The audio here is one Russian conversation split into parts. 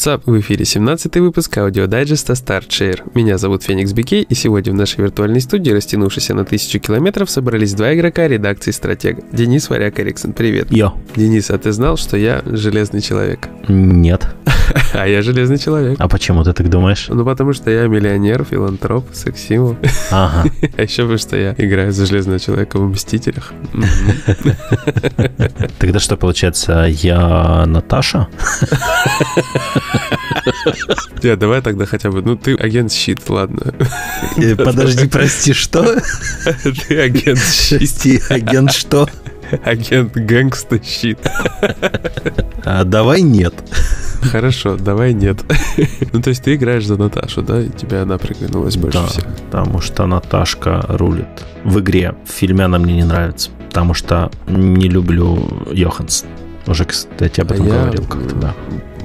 What's up, в эфире 17 выпуск аудиодайджеста StartShare. Меня зовут Феникс Бикей, и сегодня в нашей виртуальной студии, растянувшейся на тысячу километров, собрались два игрока редакции «Стратега». Денис Варяк Эриксон, привет. Yo. Денис, а ты знал, что я железный человек? Нет. А я железный человек. А почему ты так думаешь? Ну, потому что я миллионер, филантроп, секс-символ. Ага. А еще потому что я играю за железного человека в «Мстителях». Тогда что получается, я Наташа? Я давай тогда хотя бы, ну ты агент щит, ладно. Э, Подожди, прости, что? Ты агент щит. Прости, агент что? Агент гэнгста щит. А, давай нет. Хорошо, давай нет. Ну, то есть ты играешь за Наташу, да? И тебе она приглянулась больше Да, всех. потому что Наташка рулит. В игре, в фильме она мне не нравится, потому что не люблю Йоханссон. Уже, кстати, об А этом я, говорил как-то, да.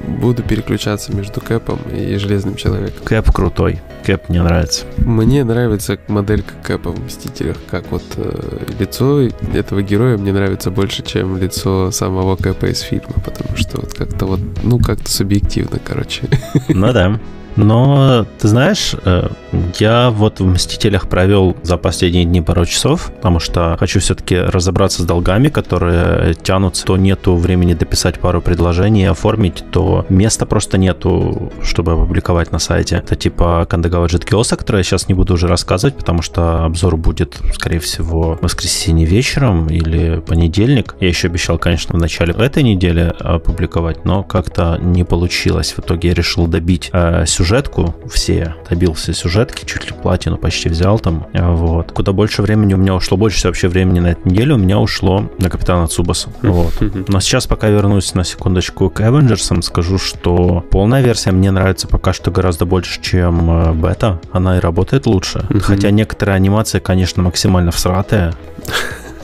Буду переключаться между Кэпом и Железным Человеком. Кэп крутой. Кэп мне нравится. Мне нравится моделька Кэпа в Мстителях, как вот э, лицо этого героя мне нравится больше, чем лицо самого Кэпа из фильма, потому что вот как-то вот, ну, как-то субъективно, короче. Ну да. Но, ты знаешь, э, я вот в «Мстителях» провел за последние дни пару часов, потому что хочу все-таки разобраться с долгами, которые тянутся. То нету времени дописать пару предложений, оформить, то места просто нету, чтобы опубликовать на сайте. Это типа Кандагава Джеткиоса, который я сейчас не буду уже рассказывать, потому что обзор будет, скорее всего, в воскресенье вечером или понедельник. Я еще обещал, конечно, в начале этой недели опубликовать, но как-то не получилось. В итоге я решил добить э, сюжетку, все, добился сюжетки, чуть ли платину почти взял там, э, вот. Куда больше времени у меня ушло, больше всего вообще времени на этой неделе у меня ушло на Капитана Цубаса, вот. Но сейчас, пока вернусь на секундочку к Avengers, скажу, что полная версия мне нравится пока что гораздо больше, чем э, бета. Она и работает лучше. Хотя некоторые анимации, конечно, максимально всратые.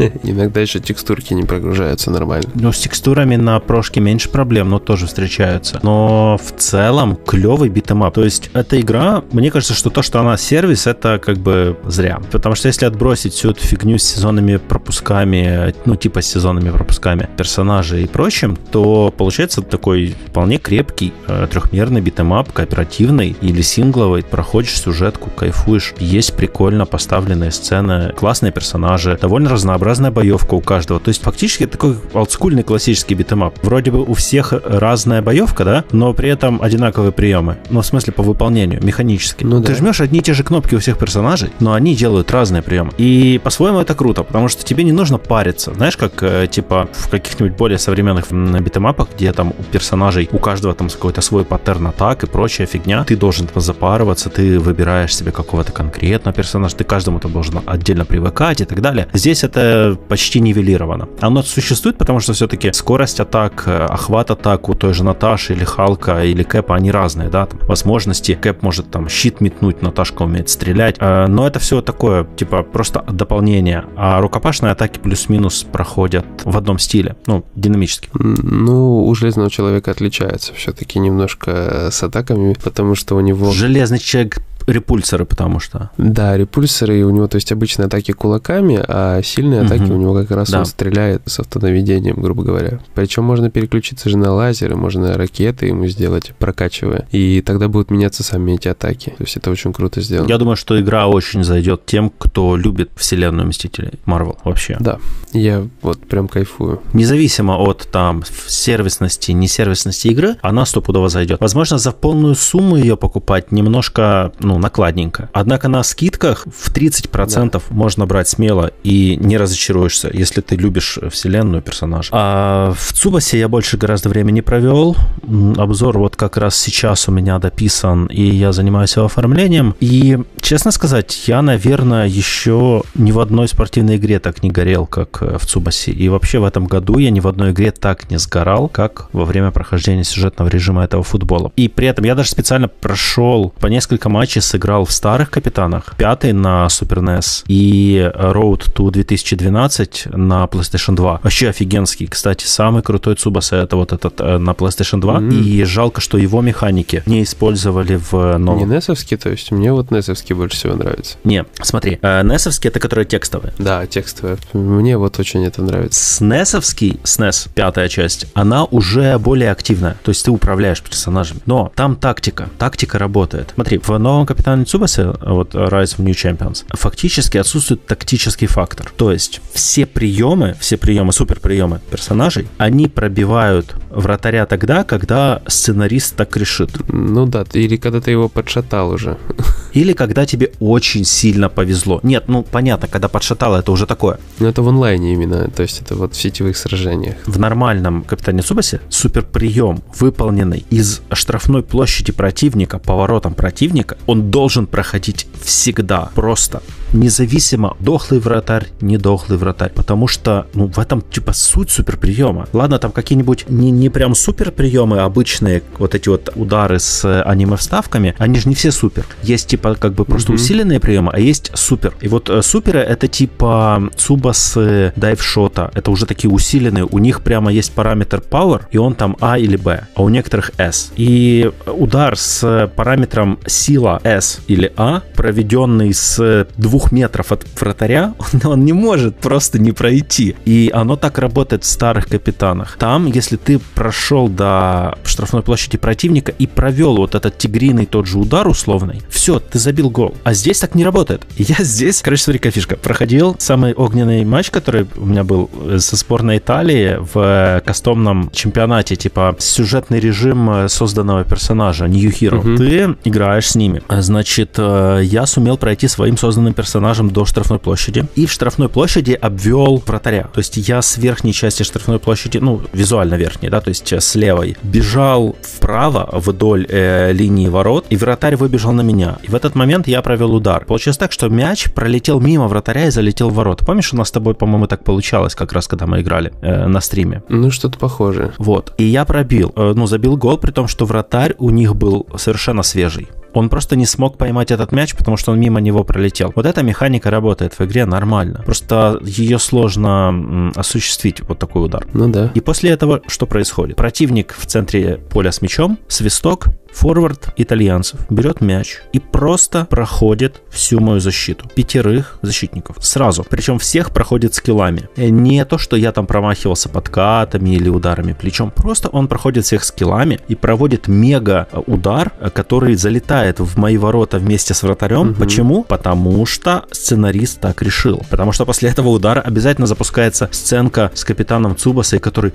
Иногда еще текстурки не прогружаются нормально. Ну, с текстурами на прошке меньше проблем, но тоже встречаются. Но в целом клевый beat 'em up. То есть эта игра, мне кажется, что то, что она сервис, это как бы зря. Потому что если отбросить всю эту фигню с сезонными пропусками, ну, типа с сезонными пропусками персонажей и прочим, то получается такой вполне крепкий э, трехмерный beat 'em up, кооперативный или сингловый. Проходишь сюжетку, кайфуешь. Есть прикольно поставленные сцены, классные персонажи, довольно разнообразная боевка у каждого. То есть фактически такой олдскульный классический beat 'em up. Вроде бы у всех разная боевка, да, но при этом одинаковые приемы. Ну, в смысле, по выполнению, механически. Ну Ты да. жмешь одни и те же кнопки у всех персонажей, но они делают разные приемы. И по-своему это круто, потому что тебе не нужно париться. Знаешь, как э, типа в каких-нибудь более современных beat 'em up ах, где там у персонажей, у каждого там какой-то свой паттерн атак и прочая фигня, ты должен там запарываться, ты выбираешь себе какого-то конкретного персонажа, ты каждому там должен отдельно привыкать и так далее. Здесь это почти нивелировано. Оно существует, потому что все-таки скорость атак, э, охват атак у той же Наташи или Халка или Кэпа, они разные, да, там, возможности. Кэп может там щит метнуть, Наташка умеет стрелять, Э, но это все такое, типа, просто дополнение. А рукопашные атаки плюс-минус проходят в одном стиле, ну, динамически. Ну, у Железного Человека отличается все-таки немножко с атаками, потому что у него... Железный человек репульсоры, потому что. Да, репульсоры, и у него, то есть, обычные атаки кулаками, а сильные атаки Мгм. у него как раз Да. он стреляет с автонаведением, грубо говоря. Причем можно переключиться же на лазеры, можно ракеты ему сделать, прокачивая, и тогда будут меняться сами эти атаки. То есть это очень круто сделано. Я думаю, что игра очень зайдет тем, кто любит вселенную Мстителей, Марвел вообще. Да, я вот прям кайфую. Независимо от там сервисности, несервисности игры, она стопудово зайдет. Возможно, за полную сумму ее покупать немножко, ну, накладненько. Однако на скидках в 30% можно брать смело и не разочаруешься, если ты любишь вселенную персонажа. А в Цубасе я больше гораздо времени провел. Обзор вот как раз сейчас у меня дописан, и я занимаюсь его оформлением. И, честно сказать, я, наверное, еще ни в одной спортивной игре так не горел, как э, в Цубасе. И вообще в этом году я ни в одной игре так не сгорал, как во время прохождения сюжетного режима этого футбола. И при этом я даже специально прошел по несколько матчей сыграл в старых капитанах, пятый на Super NES и Road to 2012 на PlayStation 2. Вообще офигенский. Кстати, самый крутой Цубаса это вот этот э, на PlayStation 2. Mm-hmm. И жалко, что его механики не использовали в новом. Не NES, то есть мне вот NES больше всего нравится. Не, смотри, NES это которые текстовые. Да, текстовые. Мне вот очень это нравится. NES, SNES, пятая часть, она уже более активная. То есть ты управляешь персонажем. Но там тактика. Тактика работает. Смотри, в новом Капитане Цубасе, вот Rise of New Champions, фактически отсутствует тактический фактор. То есть все приемы, все приемы, супер приемы персонажей, они пробивают вратаря тогда, когда сценарист так решит. Ну да, или когда ты его подшатал уже. Или когда тебе очень сильно повезло. Нет, ну понятно, когда подшатал, это уже такое. Но это в онлайне именно, то есть это вот в сетевых сражениях. В нормальном Капитане Цубасе суперприем, выполненный из штрафной площади противника, поворотом противника, он должен проходить всегда, просто независимо, дохлый вратарь, не дохлый вратарь, потому что, ну, в этом, типа, суть суперприема. Ладно, там какие-нибудь не, не прям суперприемы, обычные вот эти вот удары с аниме-вставками, они же не все супер. Есть, типа, как бы просто mm-hmm. усиленные приемы, а есть супер. И вот э, суперы это типа Цубасы дайвшота, это уже такие усиленные, у них прямо есть параметр power, и он там А или Б, а у некоторых S. И удар с параметром сила S или А, проведенный с двух двух метров от вратаря, он, он не может просто не пройти. И оно так работает в старых капитанах. Там, если ты прошел до штрафной площади противника и провел вот этот тигриный тот же удар условный, все, ты забил гол. А здесь так не работает. Я здесь, короче, смотри, фишка. Проходил самый огненный матч, который у меня был э, со сборной Италии в кастомном чемпионате, типа сюжетный режим э, созданного персонажа, New Hero. Угу. Ты играешь с ними. Значит, э, я сумел пройти своим созданным персонажем персонажем до штрафной площади. И в штрафной площади обвел вратаря. То есть я с верхней части штрафной площади, ну, визуально верхней, да, то есть э, с левой, бежал вправо вдоль э, линии ворот, и вратарь выбежал на меня. И в этот момент я провел удар. Получилось так, что мяч пролетел мимо вратаря и залетел в ворот. Помнишь, у нас с тобой, по-моему, так получалось, как раз когда мы играли э, на стриме? Ну, что-то похожее. Вот. И я пробил, э, ну, забил гол, при том, что вратарь у них был совершенно свежий. Он просто не смог поймать этот мяч, потому что он мимо него пролетел. Вот эта механика работает в игре нормально. Просто ее сложно осуществить, вот такой удар. Ну да. И после этого что происходит? Противник в центре поля с мячом, свисток, Форвард итальянцев берет мяч и просто проходит всю мою защиту. Пятерых защитников. Сразу. Причем всех проходит скиллами. Э, не то, что я там промахивался подкатами или ударами плечом. Просто он проходит всех скиллами и проводит мега удар, который залетает в мои ворота вместе с вратарем. Угу. Почему? Потому что сценарист так решил. Потому что после этого удара обязательно запускается сценка с капитаном Цубасой, который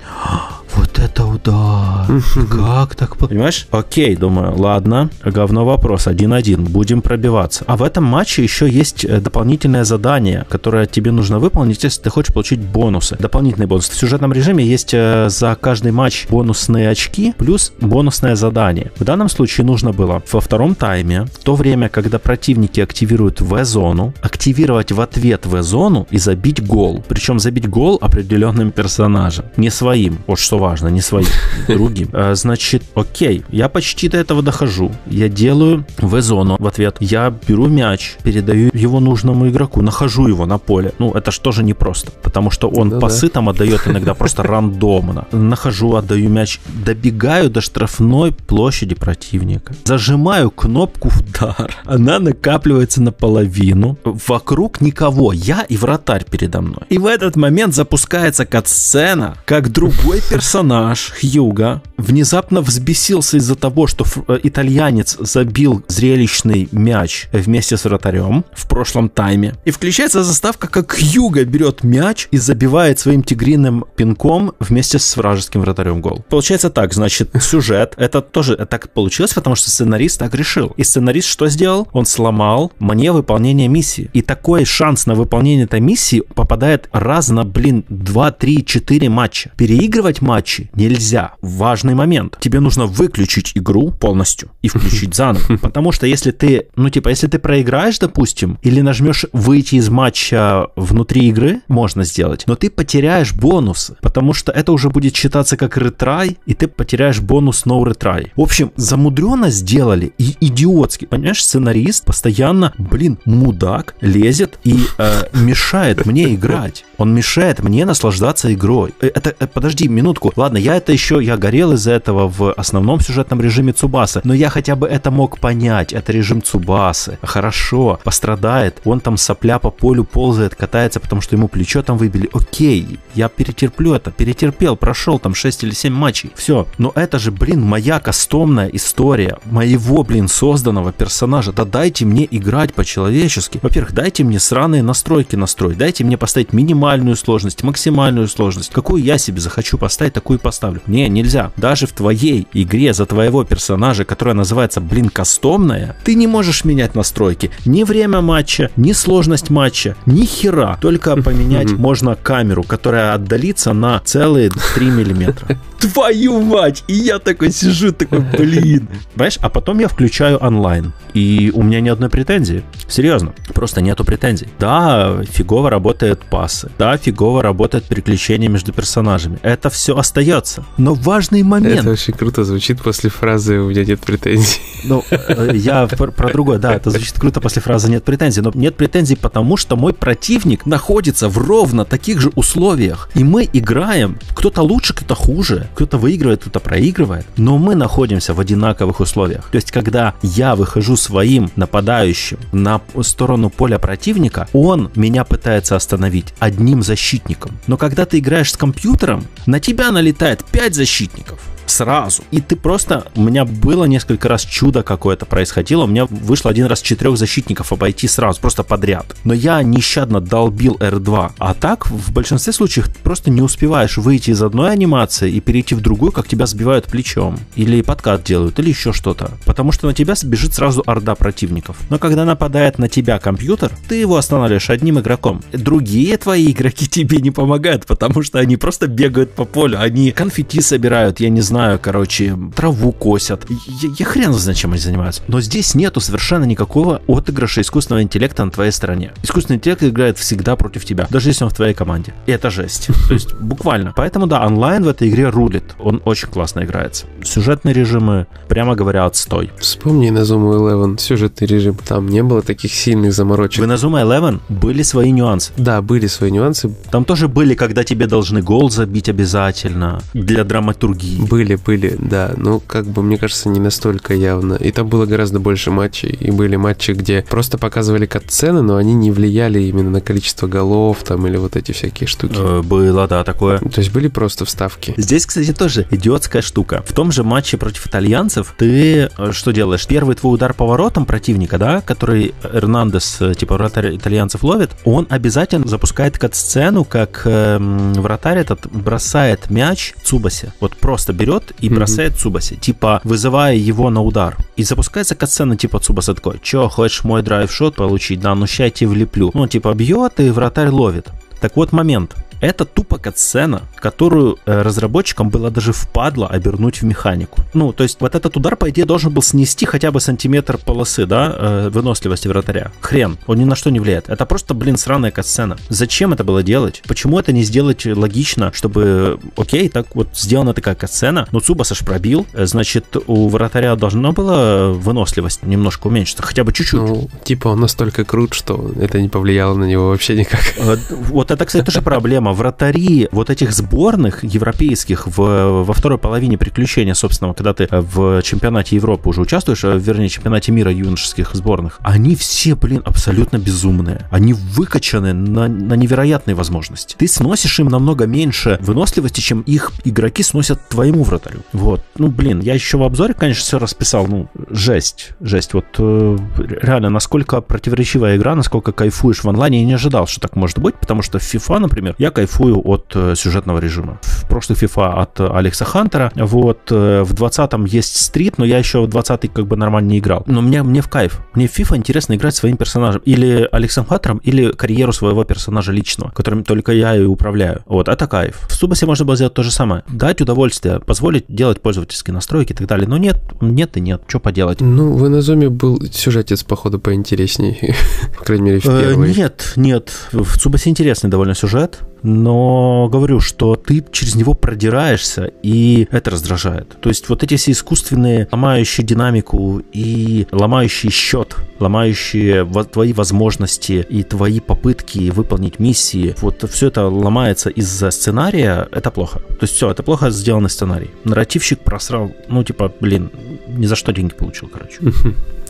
вот это удар! Как так? Понимаешь? Окей, думаю, ладно, говно вопрос, один-один, будем пробиваться. А в этом матче еще есть э, дополнительное задание, которое тебе нужно выполнить, если ты хочешь получить бонусы. Дополнительный бонус. В сюжетном режиме есть э, за каждый матч бонусные очки плюс бонусное задание. В данном случае нужно было во втором тайме, в то время, когда противники активируют В-зону, активировать в ответ В-зону и забить гол. Причем забить гол определенным персонажем, не своим. Вот что важно, не своим, другим. А, значит, окей, я почти до этого дохожу. Я делаю В-зону в ответ. Я беру мяч, передаю его нужному игроку, нахожу его на поле. Ну, это ж тоже непросто, потому что он да, пасы там отдает иногда просто рандомно. Нахожу, отдаю мяч, добегаю до штрафной площади противника. Зажимаю кнопку удар. Она накапливается наполовину. Вокруг никого. Я и вратарь передо мной. И в этот момент запускается кат-сцена, как другой персонаж Хьюга внезапно взбесился из-за того, что итальянец забил зрелищный мяч вместе с вратарем в прошлом тайме. И включается заставка, как Хьюга берет мяч и забивает своим тигриным пинком вместе с вражеским вратарем гол. Получается так, значит, сюжет, это тоже так получилось, потому что сценарист так решил. И сценарист что сделал? Он сломал мне выполнение миссии. И такой шанс на выполнение этой миссии попадает раз на, блин, 2, 3, 4 матча. Переигрывать матч матче нельзя. Важный момент. Тебе нужно выключить игру, полностью и включить заново. Потому что если ты, ну, типа, если ты проиграешь, допустим, или нажмешь выйти из матча внутри игры, можно сделать, но ты потеряешь бонусы, потому что это уже будет считаться как ретрай, и ты потеряешь бонус no retry. В общем, замудренно сделали и идиотски. Понимаешь, сценарист постоянно, блин, мудак, лезет и э, мешает мне играть. Он мешает мне наслаждаться игрой. Э, это, э, подожди минутку. Ладно, я это еще, я горел из-за этого в основном сюжетном режиме Цубаса, но я хотя бы это мог понять. Это режим Цубасы. Хорошо, пострадает. Он там сопля по полю ползает, катается, потому что ему плечо там выбили. Окей, я перетерплю это, перетерпел, прошел там 6 или 7 матчей. Все. Но это же, блин, моя кастомная история моего, блин, созданного персонажа. Да дайте мне играть по-человечески. Во-первых, дайте мне сраные настройки настроить. Дайте мне поставить минимальную сложность, максимальную сложность. Какую я себе захочу поставить, такую поставлю. Не, нельзя. Даже в твоей игре за твоего персонажа, которая называется, блин, кастомная, ты не можешь менять настройки. Ни время матча, ни сложность матча, ни хера. Только поменять можно камеру, которая отдалится на целые 3 миллиметра. Твою мать! И я такой сижу, такой, блин. Понимаешь, а потом я включаю онлайн. И у меня ни одной претензии. Серьезно, просто нету претензий. Да, фигово работают пасы. Да, фигово работает переключение между персонажами. Это все остается. Но важный момент... Это очень круто звучит после фразы «у меня нет претензий». Ну, э, я про другое, да, это звучит круто после фразы «нет претензий». Но нет претензий потому, что мой противник находится в ровно таких же условиях. И мы играем. Кто-то лучше, кто-то хуже. Кто-то выигрывает, кто-то проигрывает. Но мы находимся в одинаковых условиях. То есть, когда я выхожу своим нападающим на сторону поля противника, он меня пытается остановить одним защитником. Но когда ты играешь с компьютером, на тебя налетает 5 защитников сразу. И ты просто... У меня было несколько раз чудо какое-то происходило. У меня вышло один раз четырех защитников обойти сразу, просто подряд. Но я нещадно долбил R2. А так, в большинстве случаев, просто не успеваешь выйти из одной анимации и перейти в другую, как тебя сбивают плечом. Или подкат делают, или еще что-то. Потому что на тебя бежит сразу орда противников. Но когда нападает на тебя компьютер, ты его останавливаешь одним игроком. Другие твои игроки тебе не помогают, потому что они просто бегают по полю. Они конфетти собирают, я не знаю, знаю, короче, траву косят. Я, я хрен знает, чем они занимаются. Но здесь нету совершенно никакого отыгрыша искусственного интеллекта на твоей стороне. Искусственный интеллект играет всегда против тебя, даже если он в твоей команде. И это жесть. То есть буквально. Поэтому да, онлайн в этой игре рулит. Он очень классно играется. Сюжетные режимы, прямо говоря, отстой. Вспомни на Zoom 11 сюжетный режим. Там не было таких сильных заморочек. В на Zoom 11 были свои нюансы. Да, были свои нюансы. Там тоже были, когда тебе должны гол забить обязательно для драматургии. Были были, были, да. Ну, как бы, мне кажется, не настолько явно. И там было гораздо больше матчей. И были матчи, где просто показывали катсцены, но они не влияли именно на количество голов там или вот эти всякие штуки. Э, было, да, такое. То есть были просто вставки. Здесь, кстати, тоже идиотская штука. В том же матче против итальянцев ты э, что делаешь? Первый твой удар поворотом противника, да, который Эрнандес, э, типа вратарь итальянцев ловит, он обязательно запускает кат-сцену, как э, вратарь этот бросает мяч Цубасе. Вот просто берет берет и бросает mm-hmm. Цубаси, типа вызывая его на удар. И запускается катсцена типа Цубаса такой, чё, хочешь мой драйв-шот получить? Да, ну ща я тебе влеплю. Ну, типа бьет и вратарь ловит. Так вот момент. Это тупо катсцена, которую э, разработчикам было даже впадло обернуть в механику. Ну, то есть вот этот удар, по идее, должен был снести хотя бы сантиметр полосы, да, э, выносливости вратаря. Хрен, он ни на что не влияет. Это просто, блин, сраная катсцена. Зачем это было делать? Почему это не сделать логично, чтобы, окей, так вот сделана такая катсцена, но Цубаса ж пробил, э, значит, у вратаря должна была выносливость немножко уменьшиться, хотя бы чуть-чуть. Ну, типа он настолько крут, что это не повлияло на него вообще никак. Вот это, кстати, тоже проблема проблема. Вратари вот этих сборных европейских в, во второй половине приключения, собственно, когда ты в чемпионате Европы уже участвуешь, а, вернее, чемпионате мира юношеских сборных, они все, блин, абсолютно безумные. Они выкачаны на, на невероятные возможности. Ты сносишь им намного меньше выносливости, чем их игроки сносят твоему вратарю. Вот. Ну, блин, я еще в обзоре, конечно, все расписал. Ну, жесть. Жесть. Вот э, реально, насколько противоречивая игра, насколько кайфуешь в онлайне, я не ожидал, что так может быть, потому что FIFA, например, я кайфую от э, сюжетного режима. В прошлых FIFA от Алекса Хантера, вот, э, в 20-м есть стрит, но я еще в 20-й как бы нормально не играл. Но мне, мне в кайф. Мне в FIFA интересно играть своим персонажем. Или Алексом Хантером, или карьеру своего персонажа личного, которым только я и управляю. Вот, это кайф. В Субасе можно было сделать то же самое. Дать удовольствие, позволить делать пользовательские настройки и так далее. Но нет, нет и нет. Что поделать? Ну, в Инозуме был сюжетец, походу, поинтересней. По крайней мере, в э, первой. Нет, нет. В Цубасе интересный довольно сюжет но говорю, что ты через него продираешься, и это раздражает. То есть вот эти все искусственные, ломающие динамику и ломающие счет, ломающие твои возможности и твои попытки выполнить миссии, вот все это ломается из-за сценария, это плохо. То есть все, это плохо сделанный сценарий. Нарративщик просрал, ну типа, блин, ни за что деньги получил, короче.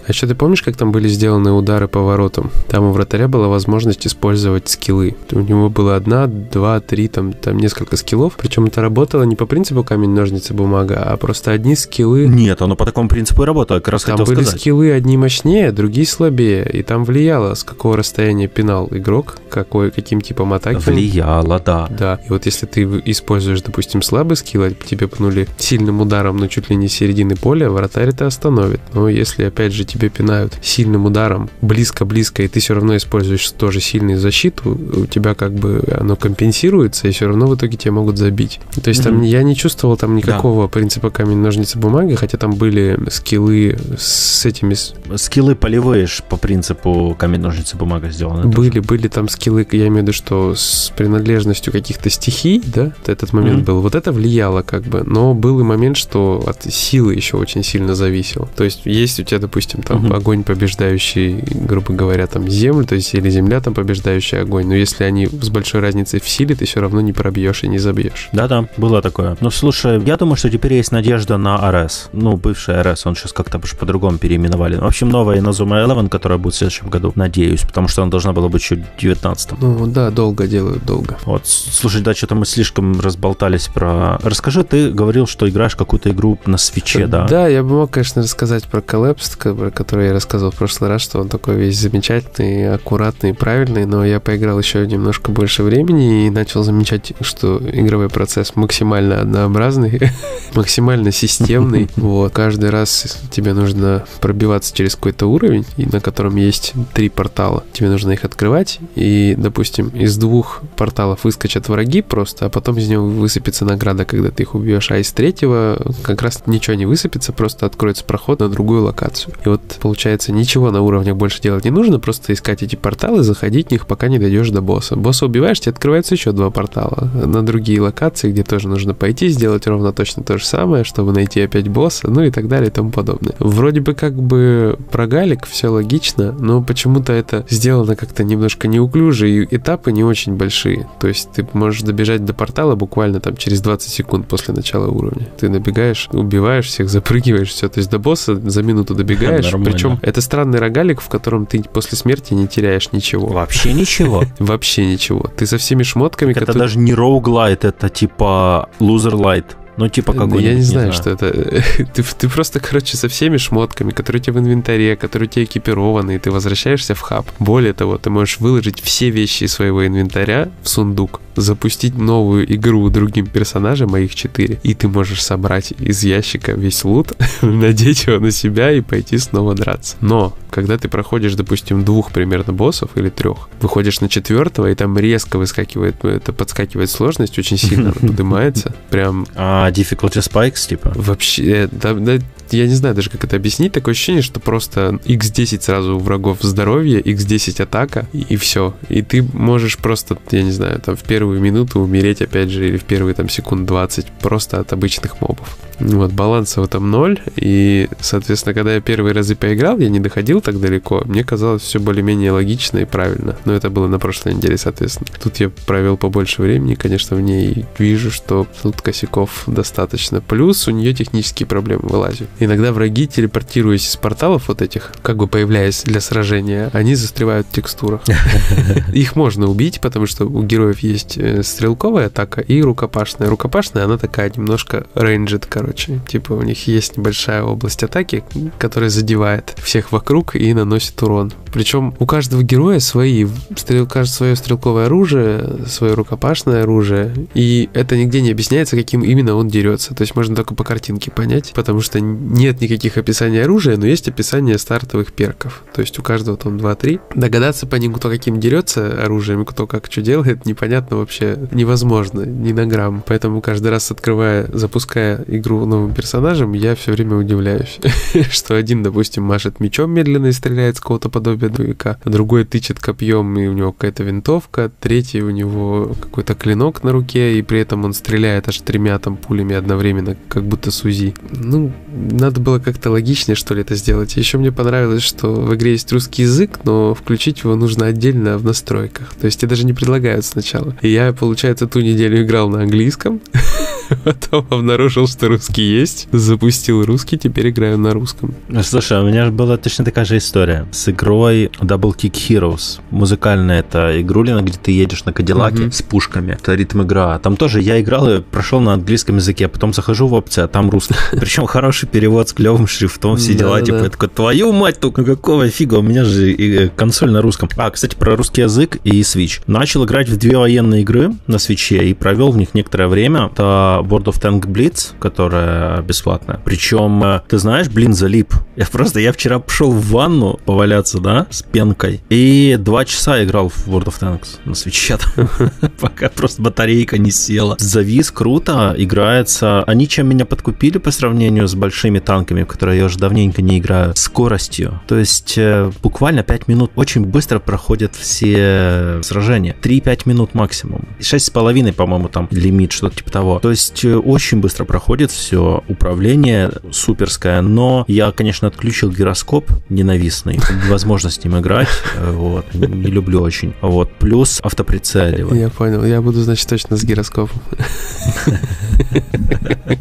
А еще ты помнишь, как там были сделаны удары по воротам? Там у вратаря была возможность использовать скиллы. У него было одна, два, три, там, там несколько скиллов. Причем это работало не по принципу камень, ножницы, бумага, а просто одни скиллы... Нет, оно по такому принципу и работало, как раз там хотел были сказать. скиллы одни мощнее, другие слабее. И там влияло, с какого расстояния пинал игрок, какой, каким типом атаки. Влияло, да. Да. И вот если ты используешь, допустим, слабый скилл, а тебе пнули сильным ударом, но чуть ли не середины поля, вратарь это остановит. Но если, опять же, тебе пинают сильным ударом близко-близко, и ты все равно используешь тоже сильную защиту, у тебя как бы оно компенсируется, и все равно в итоге тебя могут забить. То есть mm-hmm. там я не чувствовал там никакого да. принципа камень, ножницы, бумаги, хотя там были скиллы с этими... Скиллы полевые по принципу камень, ножницы, бумага сделаны. Были, тоже. были там скиллы, я имею в виду, что с принадлежностью каких-то стихий, да, этот момент mm-hmm. был. Вот это влияло как бы, но был и момент, что от силы еще очень сильно зависел. То есть есть у тебя, допустим, там mm-hmm огонь, побеждающий, грубо говоря, там землю, то есть или земля там побеждающий огонь. Но если они с большой разницей в силе, ты все равно не пробьешь и не забьешь. Да-да, было такое. Ну, слушай, я думаю, что теперь есть надежда на РС. Ну, бывший РС, он сейчас как-то по-другому переименовали. В общем, новая Inazuma Eleven, которая будет в следующем году, надеюсь, потому что она должна была быть еще в 19 Ну, да, долго делают, долго. Вот, слушай, да, что-то мы слишком разболтались про... Расскажи, ты говорил, что играешь какую-то игру на свече, да? Да, я бы мог, конечно, рассказать про Collapsed, который я рассказывал в прошлый раз, что он такой весь замечательный, аккуратный, правильный, но я поиграл еще немножко больше времени и начал замечать, что игровой процесс максимально однообразный, максимально системный. Вот. Каждый раз тебе нужно пробиваться через какой-то уровень, на котором есть три портала. Тебе нужно их открывать, и, допустим, из двух порталов выскочат враги просто, а потом из него высыпется награда, когда ты их убьешь, а из третьего как раз ничего не высыпется, просто откроется проход на другую локацию. И вот получается ничего на уровнях больше делать не нужно, просто искать эти порталы, заходить в них, пока не дойдешь до босса. Босса убиваешь, тебе открывается еще два портала на другие локации, где тоже нужно пойти, сделать ровно точно то же самое, чтобы найти опять босса, ну и так далее и тому подобное. Вроде бы как бы про галик все логично, но почему-то это сделано как-то немножко неуклюже, и этапы не очень большие. То есть ты можешь добежать до портала буквально там через 20 секунд после начала уровня. Ты набегаешь, убиваешь всех, запрыгиваешь, все. То есть до босса за минуту добегаешь. Причем это странный рогалик, в котором ты после смерти не теряешь ничего. Вообще ничего? Вообще ничего. Ты со всеми шмотками... Это даже не роуглайт, это типа лузер лайт. Ну, типа какой Я не, не знаю, знаю, что это. ты, ты просто, короче, со всеми шмотками, которые у тебя в инвентаре, которые у тебя экипированы, и ты возвращаешься в хаб. Более того, ты можешь выложить все вещи из своего инвентаря в сундук, запустить новую игру другим персонажам, а их четыре, и ты можешь собрать из ящика весь лут, надеть его на себя и пойти снова драться. Но, когда ты проходишь, допустим, двух примерно боссов или трех, выходишь на четвертого, и там резко выскакивает, это подскакивает сложность, очень сильно поднимается. Прям... А, difficulty spikes, типа? Вообще, да, да, я не знаю даже, как это объяснить. Такое ощущение, что просто x10 сразу у врагов здоровье, x10 атака, и, и все. И ты можешь просто, я не знаю, там в первую минуту умереть опять же, или в первые там секунд 20 просто от обычных мобов. Вот, баланса в этом ноль, и, соответственно, когда я первые разы поиграл, я не доходил так далеко, мне казалось все более-менее логично и правильно. Но это было на прошлой неделе, соответственно. Тут я провел побольше времени, конечно, в ней вижу, что тут косяков достаточно. Плюс у нее технические проблемы вылазят. Иногда враги, телепортируясь из порталов вот этих, как бы появляясь для сражения, они застревают в текстурах. Их можно убить, потому что у героев есть э, стрелковая атака и рукопашная. Рукопашная, она такая немножко рейнджет, короче. Типа у них есть небольшая область атаки, которая задевает всех вокруг и наносит урон. Причем у каждого героя свои, стрел, кажется, свое стрелковое оружие, свое рукопашное оружие, и это нигде не объясняется, каким именно он дерется. То есть можно только по картинке понять, потому что нет никаких описаний оружия, но есть описание стартовых перков. То есть у каждого там 2-3. Догадаться по ним, кто каким дерется оружием, кто как что делает, непонятно вообще невозможно, ни на грамм. Поэтому каждый раз открывая, запуская игру новым персонажем, я все время удивляюсь, что один, допустим, машет мечом медленно и стреляет с какого-то подобия дуика, а другой тычет копьем и у него какая-то винтовка, третий у него какой-то клинок на руке, и при этом он стреляет аж тремя там пулями одновременно, как будто Сузи. Ну, надо было как-то логичнее, что ли, это сделать. Еще мне понравилось, что в игре есть русский язык, но включить его нужно отдельно в настройках. То есть тебе даже не предлагают сначала. И я, получается, ту неделю играл на английском, потом обнаружил, что русский есть, запустил русский, теперь играю на русском. Слушай, у меня была точно такая же история с игрой Double Kick Heroes. Музыкальная это игрулина, где ты едешь на Кадиллаке mm-hmm. с пушками. Это ритм игра. Там тоже я играл и прошел на английском языке, а потом захожу в опции, а там русский. Причем хороший перевод с клевым шрифтом, все дела. Типа, я такой, твою мать, только какого фига, у меня же э, консоль на русском. А, кстати, про русский язык и Switch. Начал играть в две военные игры на свече и провел в них некоторое время. Это World of Tank Blitz, которая бесплатная. Причем, э, ты знаешь, блин, залип. Я просто, я вчера пошел в ванну поваляться, да, с пенкой, и два часа играл в World of Tanks на свече, пока просто батарейка не села. Завис круто, играется. Они чем меня подкупили по сравнению с большими танками, в которые я уже давненько не играю, скоростью. То есть э, буквально 5 минут очень быстро проходят все сражения. 3-5 минут максимум. 6,5, по-моему, там лимит, что-то типа того. То есть э, очень быстро проходит все. Управление суперское, но я, конечно, отключил гироскоп ненавистный. Невозможно с ним играть. Э, вот. Не люблю очень. Вот. Плюс автоприцеливание. Я понял. Я буду, значит, точно с гироскопом.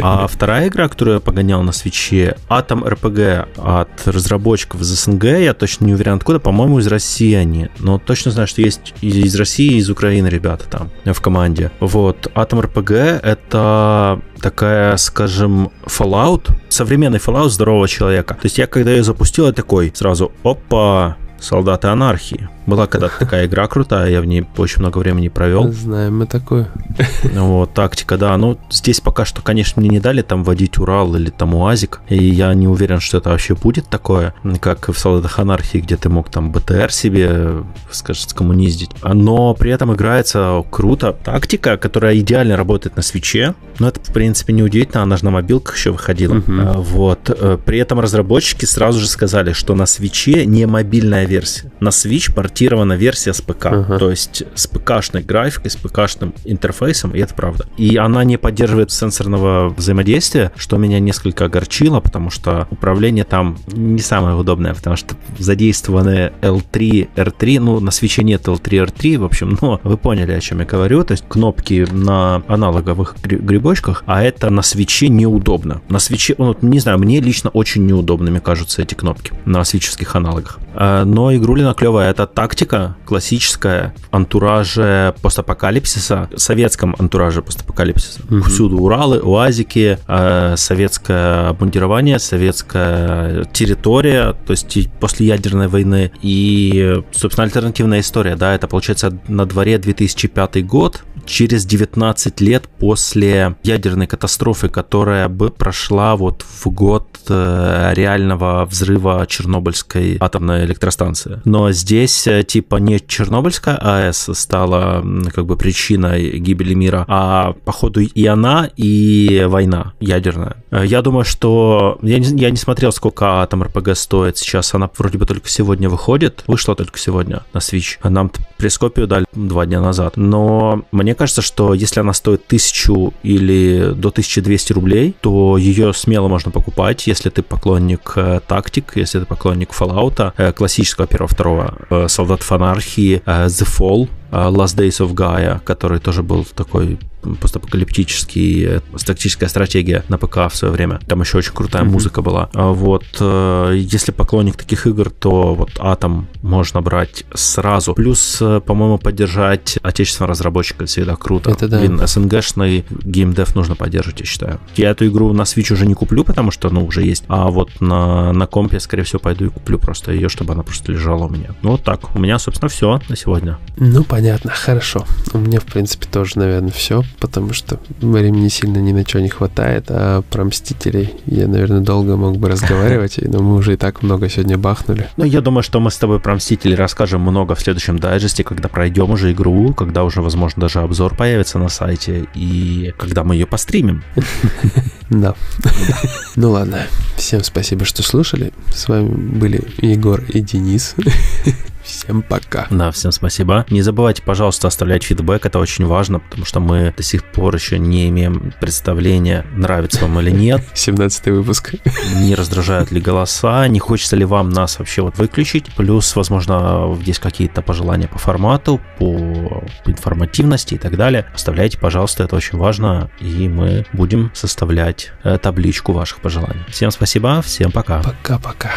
А вторая игра, которую я погонял на свече, Atom RPG от разработчиков из СНГ, я точно не уверен откуда, по-моему, из России они. Но точно знаю, что есть из России, и из Украины ребята там в команде. Вот, Atom RPG — это такая, скажем, Fallout, современный Fallout здорового человека. То есть я, когда ее запустил, я такой сразу, опа, солдаты анархии. Была когда-то такая игра крутая, я в ней очень много времени провел. Знаем мы такое. Вот, тактика, да. Ну, здесь пока что, конечно, мне не дали там водить Урал или там УАЗик, и я не уверен, что это вообще будет такое, как в Солдатах Анархии, где ты мог там БТР себе, скажем, скоммуниздить. Но при этом играется круто. Тактика, которая идеально работает на свече, но это, в принципе, не удивительно, она же на мобилках еще выходила. Uh-huh. Вот. Э, при этом разработчики сразу же сказали, что на свече не мобильная версия. На Switch портирована версия с ПК. Uh-huh. То есть с ПК-шной графикой, с ПК-шным интерфейсом, и это правда. И она не поддерживает сенсорного взаимодействия, что меня несколько огорчило, потому что управление там не самое удобное, потому что задействованы L3, R3, ну, на свече нет L3, R3, в общем, но вы поняли, о чем я говорю, то есть кнопки на аналоговых грибочках, а это на свече неудобно. На свече, ну, не знаю, мне лично очень неудобными кажутся эти кнопки на свеческих аналогах. А, но игрулина клевая, это тактика классическая, антураже постапокалипсиса, советском антураже постапокалипсиса. Угу. Всюду Уралы, УАЗики, э, советское обмундирование, советская территория, то есть после ядерной войны. И, собственно, альтернативная история, да, это получается на дворе 2005 год, через 19 лет после ядерной катастрофы, которая бы прошла вот в год э, реального взрыва Чернобыльской атомной электростанции. Но здесь э, типа не Чернобыльская АЭС стала как бы причиной гибели мира, а походу и она, и война ядерная. Э, я думаю, что... Я не, я не смотрел, сколько атом РПГ стоит сейчас. Она вроде бы только сегодня выходит. Вышла только сегодня на Switch. Нам прескопию дали два дня назад. Но мне кажется, что если она стоит тысячу или до 1200 рублей, то ее смело можно покупать, если ты поклонник э, тактик, если ты поклонник Fallout, классического первого-второго, Солдат анархии, The Fall, Last Days of Gaia, который тоже был такой постапокалиптический, э, тактическая стратегия на ПК в свое время. Там еще очень крутая mm-hmm. музыка была. А вот э, если поклонник таких игр, то вот Атом можно брать сразу. Плюс, э, по-моему, поддержать отечественного разработчика всегда круто. Это да. Блин, СНГшный геймдев нужно поддерживать, я считаю. Я эту игру на Switch уже не куплю, потому что, ну, уже есть. А вот на, на компе, скорее всего, пойду и куплю просто ее, чтобы она просто лежала у меня. Ну, вот так. У меня, собственно, все на сегодня. Ну, понятно. Хорошо. У меня, в принципе, тоже, наверное, все потому что времени сильно ни на что не хватает, а про Мстителей я, наверное, долго мог бы разговаривать, но мы уже и так много сегодня бахнули. Ну, я думаю, что мы с тобой про Мстителей расскажем много в следующем дайджесте, когда пройдем уже игру, когда уже, возможно, даже обзор появится на сайте, и когда мы ее постримим. Да. Ну ладно, всем спасибо, что слушали. С вами были Егор и Денис. Всем пока. Да, всем спасибо. Не забывайте, пожалуйста, оставлять фидбэк, это очень важно, потому что мы до сих пор еще не имеем представления, нравится вам или нет. 17 выпуск. Не раздражают ли голоса, не хочется ли вам нас вообще вот выключить. Плюс, возможно, есть какие-то пожелания по формату, по информативности и так далее. Оставляйте, пожалуйста, это очень важно, и мы будем составлять э, табличку ваших пожеланий. Всем спасибо, всем пока. Пока-пока.